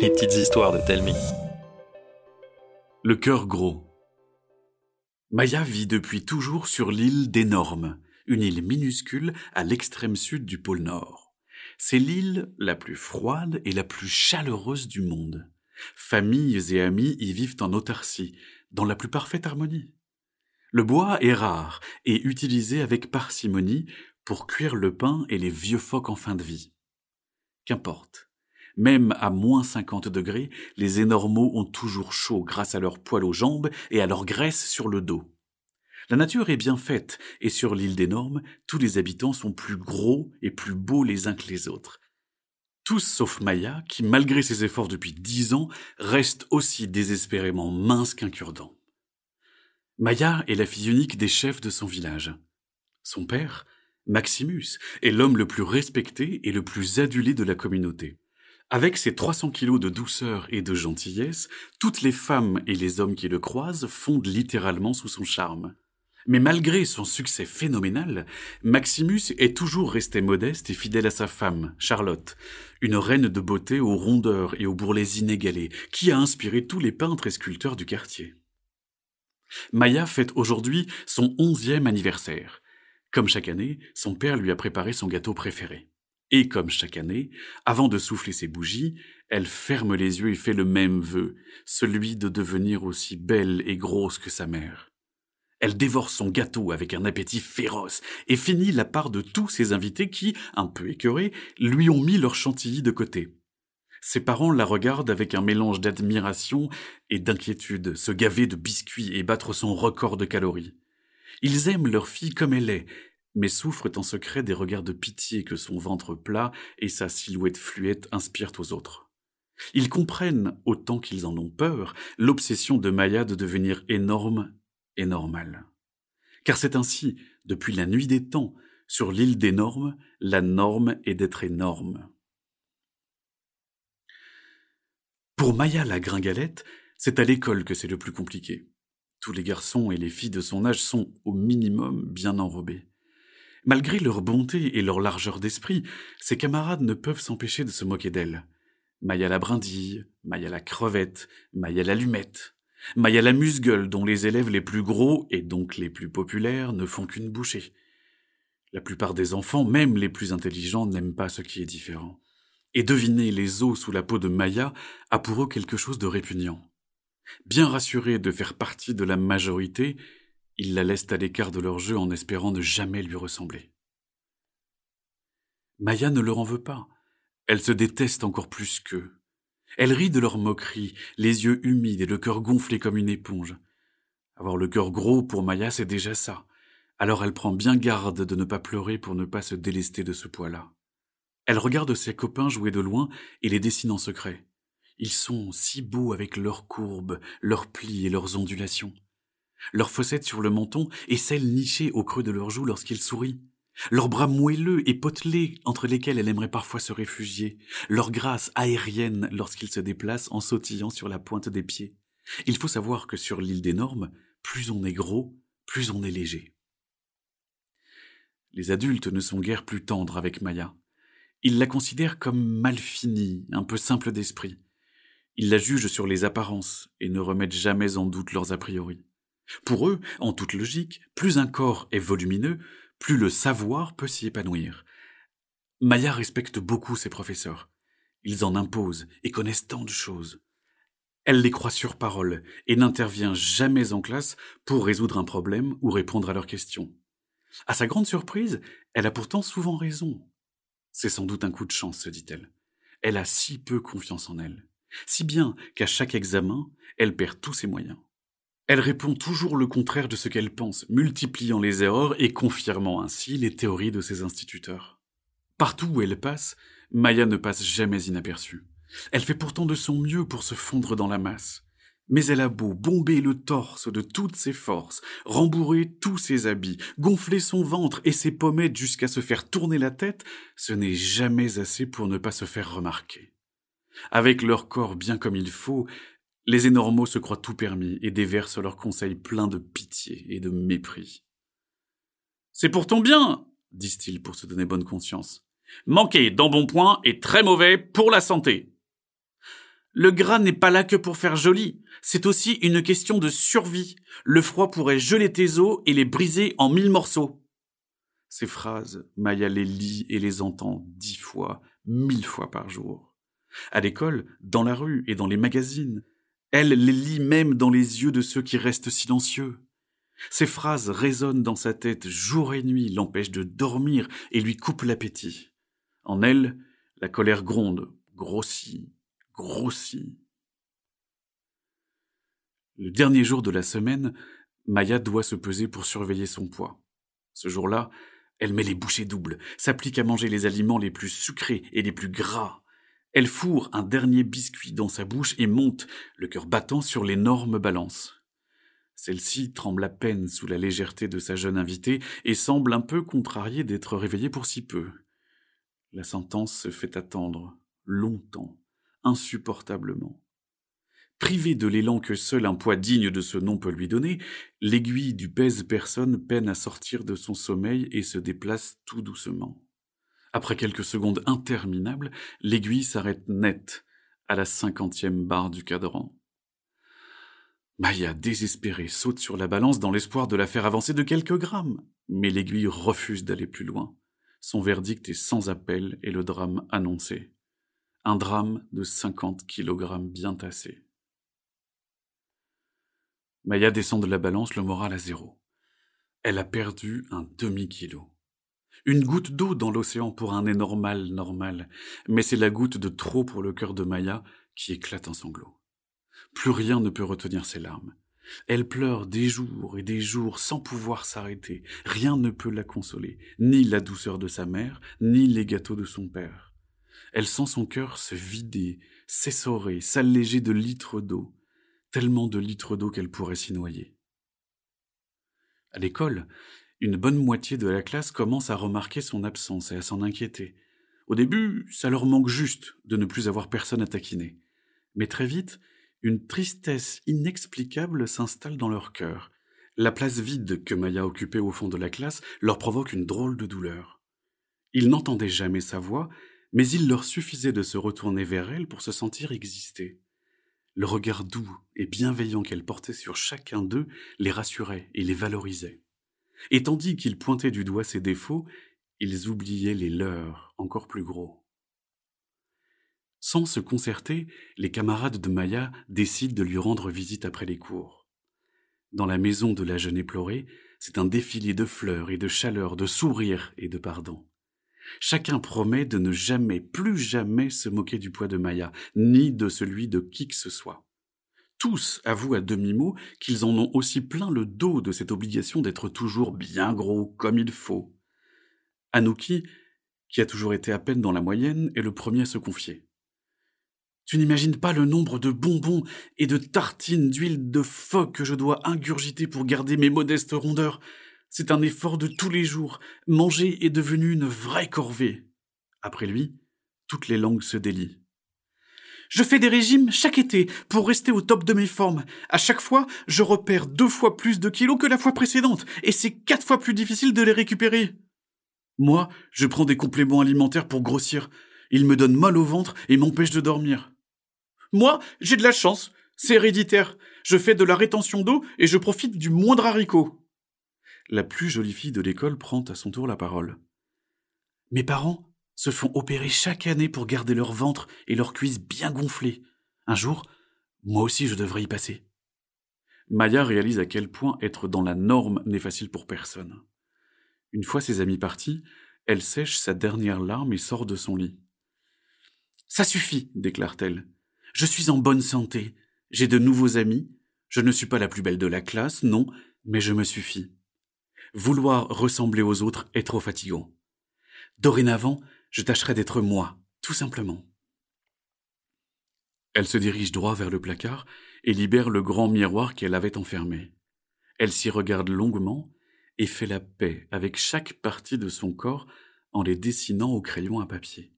Les petites histoires de Telmi. Le cœur gros. Maya vit depuis toujours sur l'île d'Énorme, une île minuscule à l'extrême sud du pôle Nord. C'est l'île la plus froide et la plus chaleureuse du monde. Familles et amis y vivent en autarcie, dans la plus parfaite harmonie. Le bois est rare et utilisé avec parcimonie pour cuire le pain et les vieux phoques en fin de vie. Qu'importe. Même à moins 50 degrés, les énormaux ont toujours chaud grâce à leurs poils aux jambes et à leur graisse sur le dos. La nature est bien faite, et sur l'île des Normes, tous les habitants sont plus gros et plus beaux les uns que les autres. Tous sauf Maya, qui, malgré ses efforts depuis dix ans, reste aussi désespérément mince qu'un cure-dent. Maya est la fille unique des chefs de son village. Son père, Maximus, est l'homme le plus respecté et le plus adulé de la communauté. Avec ses 300 kilos de douceur et de gentillesse, toutes les femmes et les hommes qui le croisent fondent littéralement sous son charme. Mais malgré son succès phénoménal, Maximus est toujours resté modeste et fidèle à sa femme, Charlotte, une reine de beauté aux rondeurs et aux bourrelets inégalés, qui a inspiré tous les peintres et sculpteurs du quartier. Maya fête aujourd'hui son onzième anniversaire. Comme chaque année, son père lui a préparé son gâteau préféré. Et comme chaque année, avant de souffler ses bougies, elle ferme les yeux et fait le même vœu, celui de devenir aussi belle et grosse que sa mère. Elle dévore son gâteau avec un appétit féroce et finit la part de tous ses invités qui, un peu écœurés, lui ont mis leur chantilly de côté. Ses parents la regardent avec un mélange d'admiration et d'inquiétude, se gaver de biscuits et battre son record de calories. Ils aiment leur fille comme elle est, mais souffrent en secret des regards de pitié que son ventre plat et sa silhouette fluette inspirent aux autres. Ils comprennent, autant qu'ils en ont peur, l'obsession de Maya de devenir énorme et normale. Car c'est ainsi, depuis la nuit des temps, sur l'île des normes, la norme est d'être énorme. Pour Maya la gringalette, c'est à l'école que c'est le plus compliqué. Tous les garçons et les filles de son âge sont, au minimum, bien enrobés. Malgré leur bonté et leur largeur d'esprit, ses camarades ne peuvent s'empêcher de se moquer d'elle. Maya la brindille, Maya la crevette, Maya l'allumette, Maya la musgueule dont les élèves les plus gros et donc les plus populaires ne font qu'une bouchée. La plupart des enfants, même les plus intelligents, n'aiment pas ce qui est différent. Et deviner les os sous la peau de Maya a pour eux quelque chose de répugnant. Bien rassurés de faire partie de la majorité, ils la laissent à l'écart de leur jeu en espérant ne jamais lui ressembler. Maya ne leur en veut pas. Elle se déteste encore plus qu'eux. Elle rit de leur moquerie, les yeux humides et le cœur gonflé comme une éponge. Avoir le cœur gros pour Maya, c'est déjà ça. Alors elle prend bien garde de ne pas pleurer pour ne pas se délester de ce poids-là. Elle regarde ses copains jouer de loin et les dessine en secret. Ils sont si beaux avec leurs courbes, leurs plis et leurs ondulations leurs fossettes sur le menton et celles nichées au creux de leurs joues lorsqu'ils sourient, leurs bras moelleux et potelés entre lesquels elle aimerait parfois se réfugier, leur grâce aérienne lorsqu'ils se déplacent en sautillant sur la pointe des pieds. Il faut savoir que sur l'île des Normes, plus on est gros, plus on est léger. Les adultes ne sont guère plus tendres avec Maya. Ils la considèrent comme mal finie, un peu simple d'esprit. Ils la jugent sur les apparences et ne remettent jamais en doute leurs a priori. Pour eux, en toute logique, plus un corps est volumineux, plus le savoir peut s'y épanouir. Maya respecte beaucoup ses professeurs. Ils en imposent et connaissent tant de choses. Elle les croit sur parole et n'intervient jamais en classe pour résoudre un problème ou répondre à leurs questions. À sa grande surprise, elle a pourtant souvent raison. C'est sans doute un coup de chance, se dit-elle. Elle a si peu confiance en elle, si bien qu'à chaque examen, elle perd tous ses moyens. Elle répond toujours le contraire de ce qu'elle pense, multipliant les erreurs et confirmant ainsi les théories de ses instituteurs. Partout où elle passe, Maya ne passe jamais inaperçue. Elle fait pourtant de son mieux pour se fondre dans la masse. Mais elle a beau bomber le torse de toutes ses forces, rembourrer tous ses habits, gonfler son ventre et ses pommettes jusqu'à se faire tourner la tête, ce n'est jamais assez pour ne pas se faire remarquer. Avec leur corps bien comme il faut, les énormaux se croient tout permis et déversent leurs conseils pleins de pitié et de mépris. C'est pour ton bien, disent-ils pour se donner bonne conscience. Manquer d'embonpoint est très mauvais pour la santé. Le gras n'est pas là que pour faire joli, c'est aussi une question de survie. Le froid pourrait geler tes os et les briser en mille morceaux. Ces phrases, Maya les lit et les entend dix fois, mille fois par jour. À l'école, dans la rue et dans les magazines. Elle les lit même dans les yeux de ceux qui restent silencieux. Ces phrases résonnent dans sa tête jour et nuit, l'empêchent de dormir et lui coupent l'appétit. En elle, la colère gronde, grossit, grossit. Le dernier jour de la semaine, Maya doit se peser pour surveiller son poids. Ce jour-là, elle met les bouchées doubles, s'applique à manger les aliments les plus sucrés et les plus gras. Elle fourre un dernier biscuit dans sa bouche et monte, le cœur battant sur l'énorme balance. Celle-ci tremble à peine sous la légèreté de sa jeune invitée et semble un peu contrariée d'être réveillée pour si peu. La sentence se fait attendre, longtemps, insupportablement. Privé de l'élan que seul un poids digne de ce nom peut lui donner, l'aiguille du pèse-personne peine à sortir de son sommeil et se déplace tout doucement. Après quelques secondes interminables, l'aiguille s'arrête net à la cinquantième barre du cadran. Maya, désespérée, saute sur la balance dans l'espoir de la faire avancer de quelques grammes. Mais l'aiguille refuse d'aller plus loin. Son verdict est sans appel et le drame annoncé. Un drame de 50 kilogrammes bien tassés. Maya descend de la balance, le moral à zéro. Elle a perdu un demi-kilo. Une goutte d'eau dans l'océan pour un nez normal, normal, mais c'est la goutte de trop pour le cœur de Maya qui éclate en sanglots. Plus rien ne peut retenir ses larmes. Elle pleure des jours et des jours sans pouvoir s'arrêter. Rien ne peut la consoler, ni la douceur de sa mère, ni les gâteaux de son père. Elle sent son cœur se vider, s'essorer, s'alléger de litres d'eau, tellement de litres d'eau qu'elle pourrait s'y noyer. À l'école, une bonne moitié de la classe commence à remarquer son absence et à s'en inquiéter. Au début, ça leur manque juste de ne plus avoir personne à taquiner. Mais très vite, une tristesse inexplicable s'installe dans leur cœur. La place vide que Maya occupait au fond de la classe leur provoque une drôle de douleur. Ils n'entendaient jamais sa voix, mais il leur suffisait de se retourner vers elle pour se sentir exister. Le regard doux et bienveillant qu'elle portait sur chacun d'eux les rassurait et les valorisait. Et tandis qu'ils pointaient du doigt ses défauts, ils oubliaient les leurs, encore plus gros. Sans se concerter, les camarades de Maya décident de lui rendre visite après les cours. Dans la maison de la jeune éplorée, c'est un défilé de fleurs et de chaleur, de sourires et de pardon. Chacun promet de ne jamais, plus jamais se moquer du poids de Maya, ni de celui de qui que ce soit. Tous avouent à demi-mot qu'ils en ont aussi plein le dos de cette obligation d'être toujours bien gros comme il faut. Anouki, qui a toujours été à peine dans la moyenne, est le premier à se confier. Tu n'imagines pas le nombre de bonbons et de tartines d'huile de phoque que je dois ingurgiter pour garder mes modestes rondeurs. C'est un effort de tous les jours. Manger est devenu une vraie corvée. Après lui, toutes les langues se délient. Je fais des régimes chaque été pour rester au top de mes formes. À chaque fois, je repère deux fois plus de kilos que la fois précédente, et c'est quatre fois plus difficile de les récupérer. Moi, je prends des compléments alimentaires pour grossir. Ils me donnent mal au ventre et m'empêchent de dormir. Moi, j'ai de la chance. C'est héréditaire. Je fais de la rétention d'eau et je profite du moindre haricot. La plus jolie fille de l'école prend à son tour la parole. Mes parents se font opérer chaque année pour garder leur ventre et leurs cuisses bien gonflées. Un jour, moi aussi je devrais y passer. Maya réalise à quel point être dans la norme n'est facile pour personne. Une fois ses amis partis, elle sèche sa dernière larme et sort de son lit. Ça suffit, déclare-t-elle. Je suis en bonne santé. J'ai de nouveaux amis. Je ne suis pas la plus belle de la classe, non, mais je me suffis. Vouloir ressembler aux autres est trop fatigant. Dorénavant, je tâcherai d'être moi, tout simplement. Elle se dirige droit vers le placard et libère le grand miroir qu'elle avait enfermé. Elle s'y regarde longuement et fait la paix avec chaque partie de son corps en les dessinant au crayon à papier.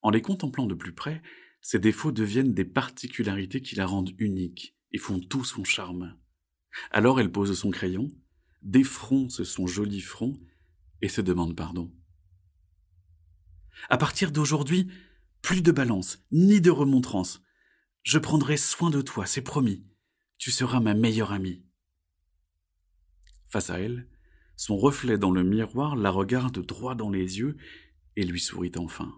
En les contemplant de plus près, ses défauts deviennent des particularités qui la rendent unique et font tout son charme. Alors elle pose son crayon, défronce son joli front et se demande pardon. À partir d'aujourd'hui, plus de balance, ni de remontrance. Je prendrai soin de toi, c'est promis. Tu seras ma meilleure amie. Face à elle, son reflet dans le miroir la regarde droit dans les yeux et lui sourit enfin.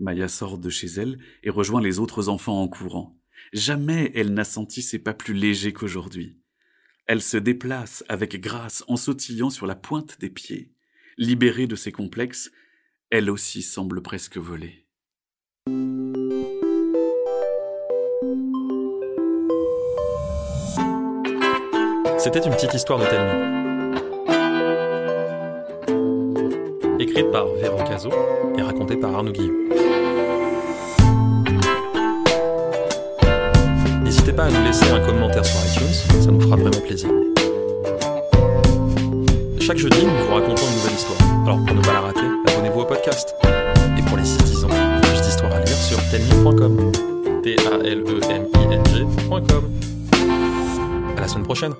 Maya sort de chez elle et rejoint les autres enfants en courant. Jamais elle n'a senti ses pas plus légers qu'aujourd'hui. Elle se déplace avec grâce en sautillant sur la pointe des pieds. Libérée de ses complexes, elle aussi semble presque voler. C'était une petite histoire de Telmi. Écrite par Véran Cazot et racontée par Arnaud Guillot. N'hésitez pas à nous laisser un commentaire sur iTunes, ça nous fera vraiment plaisir. Chaque jeudi, nous vous racontons une nouvelle histoire. Alors pour ne pas la rater, abonnez-vous au podcast. Et pour les 6 ans, plus d'histoires à lire sur telmi.com. T-A-L-E-M-I-N-G.com. À la semaine prochaine.